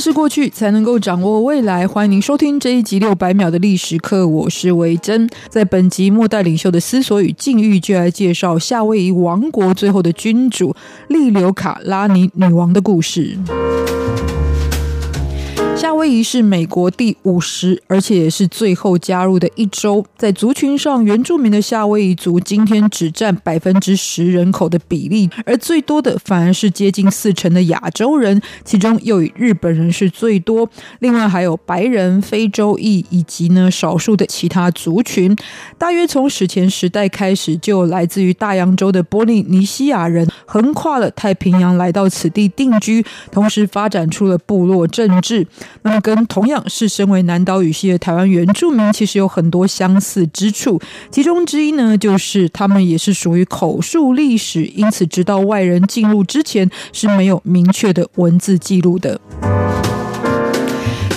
是过去才能够掌握未来。欢迎您收听这一集六百秒的历史课，我是维珍。在本集末代领袖的思索与境遇，就来介绍夏威夷王国最后的君主利留卡拉尼女王的故事。威夷是美国第五十，而且也是最后加入的一州。在族群上，原住民的夏威夷族今天只占百分之十人口的比例，而最多的反而是接近四成的亚洲人，其中又以日本人是最多。另外还有白人、非洲裔以及呢少数的其他族群。大约从史前时代开始，就来自于大洋洲的波利尼西亚人横跨了太平洋来到此地定居，同时发展出了部落政治。那，跟同样是身为南岛语系的台湾原住民，其实有很多相似之处。其中之一呢，就是他们也是属于口述历史，因此直到外人进入之前是没有明确的文字记录的。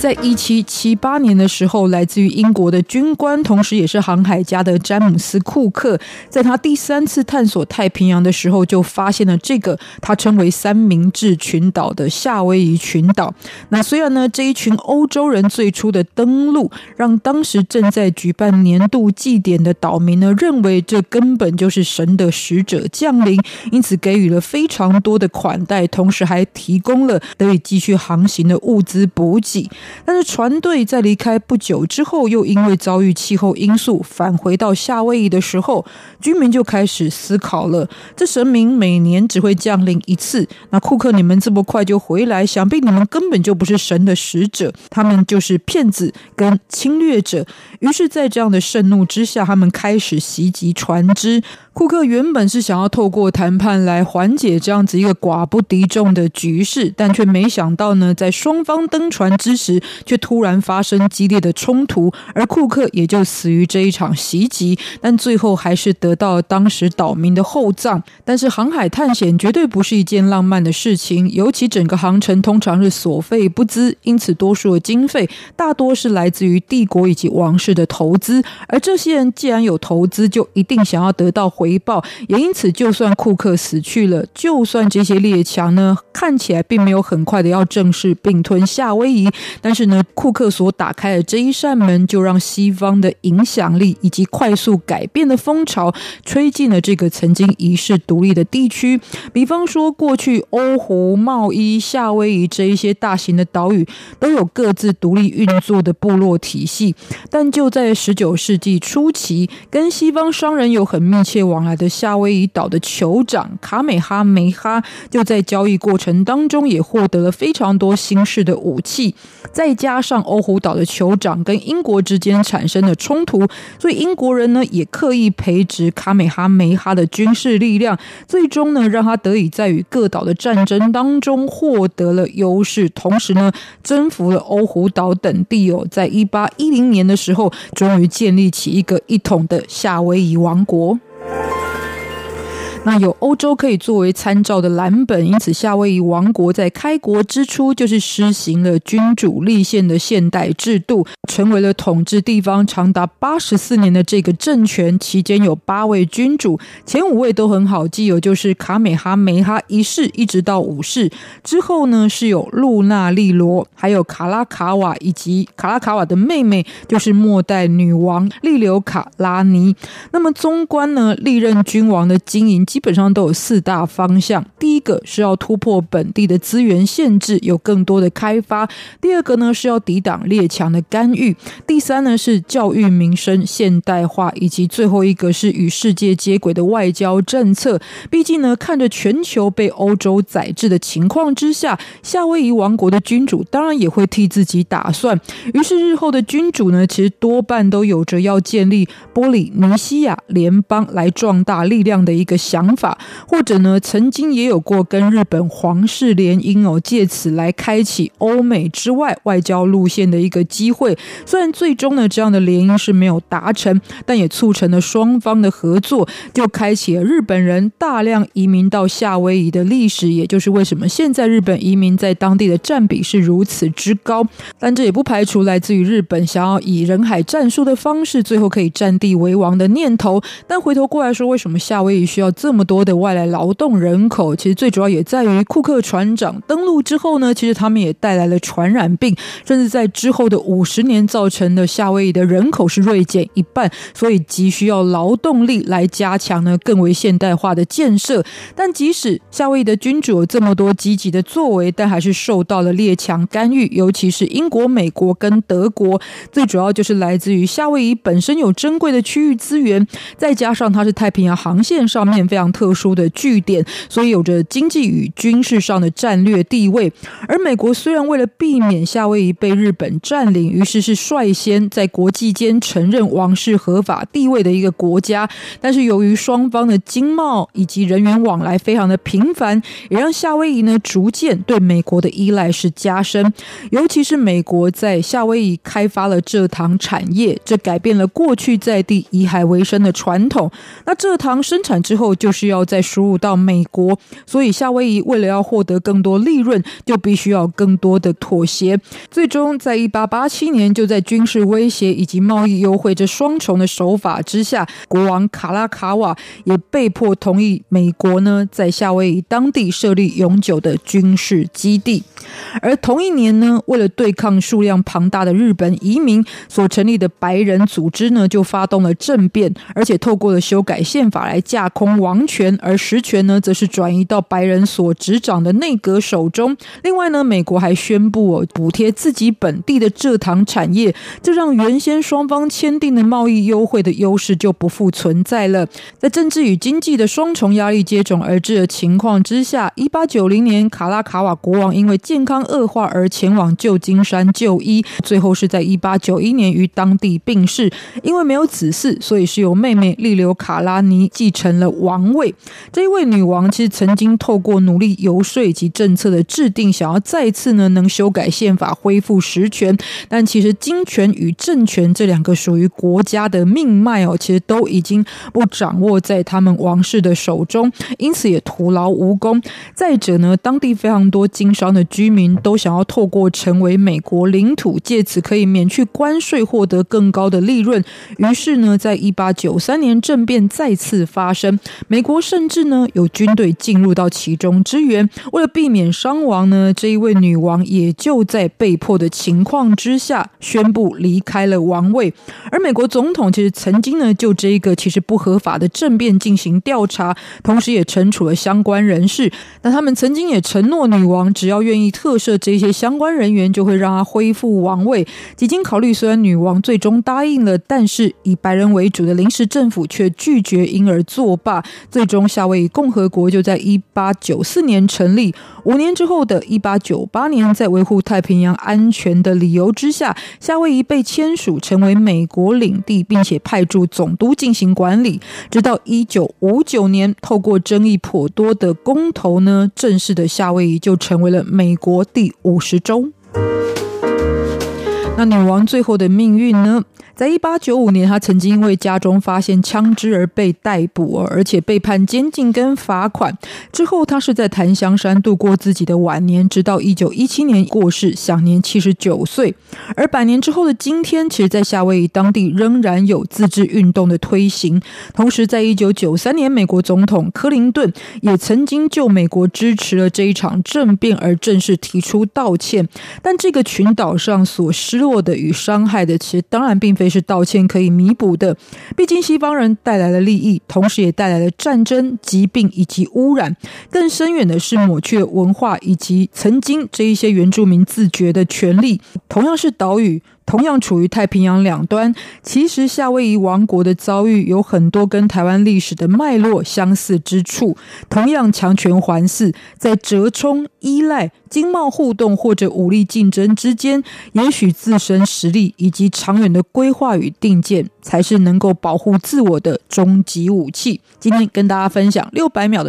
在一七七八年的时候，来自于英国的军官，同时也是航海家的詹姆斯·库克，在他第三次探索太平洋的时候，就发现了这个他称为三明治群岛的夏威夷群岛。那虽然呢，这一群欧洲人最初的登陆，让当时正在举办年度祭典的岛民呢，认为这根本就是神的使者降临，因此给予了非常多的款待，同时还提供了得以继续航行的物资补给。但是船队在离开不久之后，又因为遭遇气候因素返回到夏威夷的时候，居民就开始思考了：这神明每年只会降临一次，那库克你们这么快就回来，想必你们根本就不是神的使者，他们就是骗子跟侵略者。于是，在这样的盛怒之下，他们开始袭击船只。库克原本是想要透过谈判来缓解这样子一个寡不敌众的局势，但却没想到呢，在双方登船之时，却突然发生激烈的冲突，而库克也就死于这一场袭击。但最后还是得到当时岛民的厚葬。但是航海探险绝对不是一件浪漫的事情，尤其整个航程通常是所费不貲，因此多数的经费大多是来自于帝国以及王室的投资。而这些人既然有投资，就一定想要得到回报，也因此，就算库克死去了，就算这些列强呢看起来并没有很快的要正式并吞夏威夷，但是呢，库克所打开的这一扇门，就让西方的影响力以及快速改变的风潮吹进了这个曾经遗世独立的地区。比方说，过去欧胡、茂伊、夏威夷这一些大型的岛屿都有各自独立运作的部落体系，但就在十九世纪初期，跟西方商人有很密切往来的夏威夷岛的酋长卡美哈梅哈，就在交易过程当中也获得了非常多新式的武器，再加上欧胡岛的酋长跟英国之间产生的冲突，所以英国人呢也刻意培植卡美哈梅哈的军事力量，最终呢让他得以在与各岛的战争当中获得了优势，同时呢征服了欧胡岛等地哦，在一八一零年的时候，终于建立起一个一统的夏威夷王国。Yeah. 那有欧洲可以作为参照的蓝本，因此夏威夷王国在开国之初就是施行了君主立宪的现代制度，成为了统治地方长达八十四年的这个政权。期间有八位君主，前五位都很好记，有就是卡美哈梅哈一世一直到五世，之后呢是有露娜利罗，还有卡拉卡瓦以及卡拉卡瓦的妹妹，就是末代女王利留卡拉尼。那么纵观呢历任君王的经营。基本上都有四大方向。第一个是要突破本地的资源限制，有更多的开发；第二个呢是要抵挡列强的干预；第三呢是教育民生、现代化，以及最后一个是与世界接轨的外交政策。毕竟呢，看着全球被欧洲宰制的情况之下，夏威夷王国的君主当然也会替自己打算。于是日后的君主呢，其实多半都有着要建立波利尼西亚联邦来壮大力量的一个想想法，或者呢，曾经也有过跟日本皇室联姻哦，借此来开启欧美之外外交路线的一个机会。虽然最终呢，这样的联姻是没有达成，但也促成了双方的合作，就开启了日本人大量移民到夏威夷的历史。也就是为什么现在日本移民在当地的占比是如此之高。但这也不排除来自于日本想要以人海战术的方式，最后可以占地为王的念头。但回头过来说，为什么夏威夷需要这这么多的外来劳动人口？其实最主要也在于库克船长登陆之后呢，其实他们也带来了传染病，甚至在之后的五十年造成的夏威夷的人口是锐减一半，所以急需要劳动力来加强呢更为现代化的建设。但即使夏威夷的君主有这么多积极的作为，但还是受到了列强干预，尤其是英国、美国跟德国。最主要就是来自于夏威夷本身有珍贵的区域资源，再加上它是太平洋航线上面非常特殊的据点，所以有着经济与军事上的战略地位。而美国虽然为了避免夏威夷被日本占领，于是是率先在国际间承认王室合法地位的一个国家，但是由于双方的经贸以及人员往来非常的频繁，也让夏威夷呢逐渐对美国的依赖是加深。尤其是美国在夏威夷开发了蔗糖产业，这改变了过去在地以海为生的传统。那蔗糖生产之后，就是要再输入到美国，所以夏威夷为了要获得更多利润，就必须要更多的妥协。最终，在一八八七年，就在军事威胁以及贸易优惠这双重的手法之下，国王卡拉卡瓦也被迫同意美国呢在夏威夷当地设立永久的军事基地。而同一年呢，为了对抗数量庞大的日本移民所成立的白人组织呢，就发动了政变，而且透过了修改宪法来架空王权，而实权呢，则是转移到白人所执掌的内阁手中。另外呢，美国还宣布哦，补贴自己本地的蔗糖产业，这让原先双方签订的贸易优惠的优势就不复存在了。在政治与经济的双重压力接踵而至的情况之下，一八九零年，卡拉卡瓦国王因为健康恶化而前往旧金山就医，最后是在一八九一年于当地病逝。因为没有子嗣，所以是由妹妹利留卡拉尼继承了王位。这一位女王其实曾经透过努力游说以及政策的制定，想要再次呢能修改宪法，恢复实权。但其实金权与政权这两个属于国家的命脉哦，其实都已经不掌握在他们王室的手中，因此也徒劳无功。再者呢，当地非常多经商的居民都想要透过成为美国领土，借此可以免去关税，获得更高的利润。于是呢，在一八九三年政变再次发生，美美国甚至呢有军队进入到其中支援。为了避免伤亡呢，这一位女王也就在被迫的情况之下宣布离开了王位。而美国总统其实曾经呢就这一个其实不合法的政变进行调查，同时也惩处了相关人士。那他们曾经也承诺女王只要愿意特赦这些相关人员，就会让她恢复王位。几经考虑，虽然女王最终答应了，但是以白人为主的临时政府却拒绝，因而作罢。最终，夏威夷共和国就在一八九四年成立。五年之后的一八九八年，在维护太平洋安全的理由之下，夏威夷被签署成为美国领地，并且派驻总督进行管理。直到一九五九年，透过争议颇多的公投呢，正式的夏威夷就成为了美国第五十州。那女王最后的命运呢？在一八九五年，他曾经因为家中发现枪支而被逮捕，而且被判监禁跟罚款。之后，他是在檀香山度过自己的晚年，直到一九一七年过世，享年七十九岁。而百年之后的今天，其实，在夏威夷当地仍然有自治运动的推行。同时，在一九九三年，美国总统克林顿也曾经就美国支持了这一场政变而正式提出道歉。但这个群岛上所失落的与伤害的，其实当然并非。是道歉可以弥补的，毕竟西方人带来了利益，同时也带来了战争、疾病以及污染。更深远的是抹去文化以及曾经这一些原住民自觉的权利。同样是岛屿。同样处于太平洋两端，其实夏威夷王国的遭遇有很多跟台湾历史的脉络相似之处。同样强权环伺，在折冲、依赖、经贸互动或者武力竞争之间，也许自身实力以及长远的规划与定见，才是能够保护自我的终极武器。今天跟大家分享六百秒的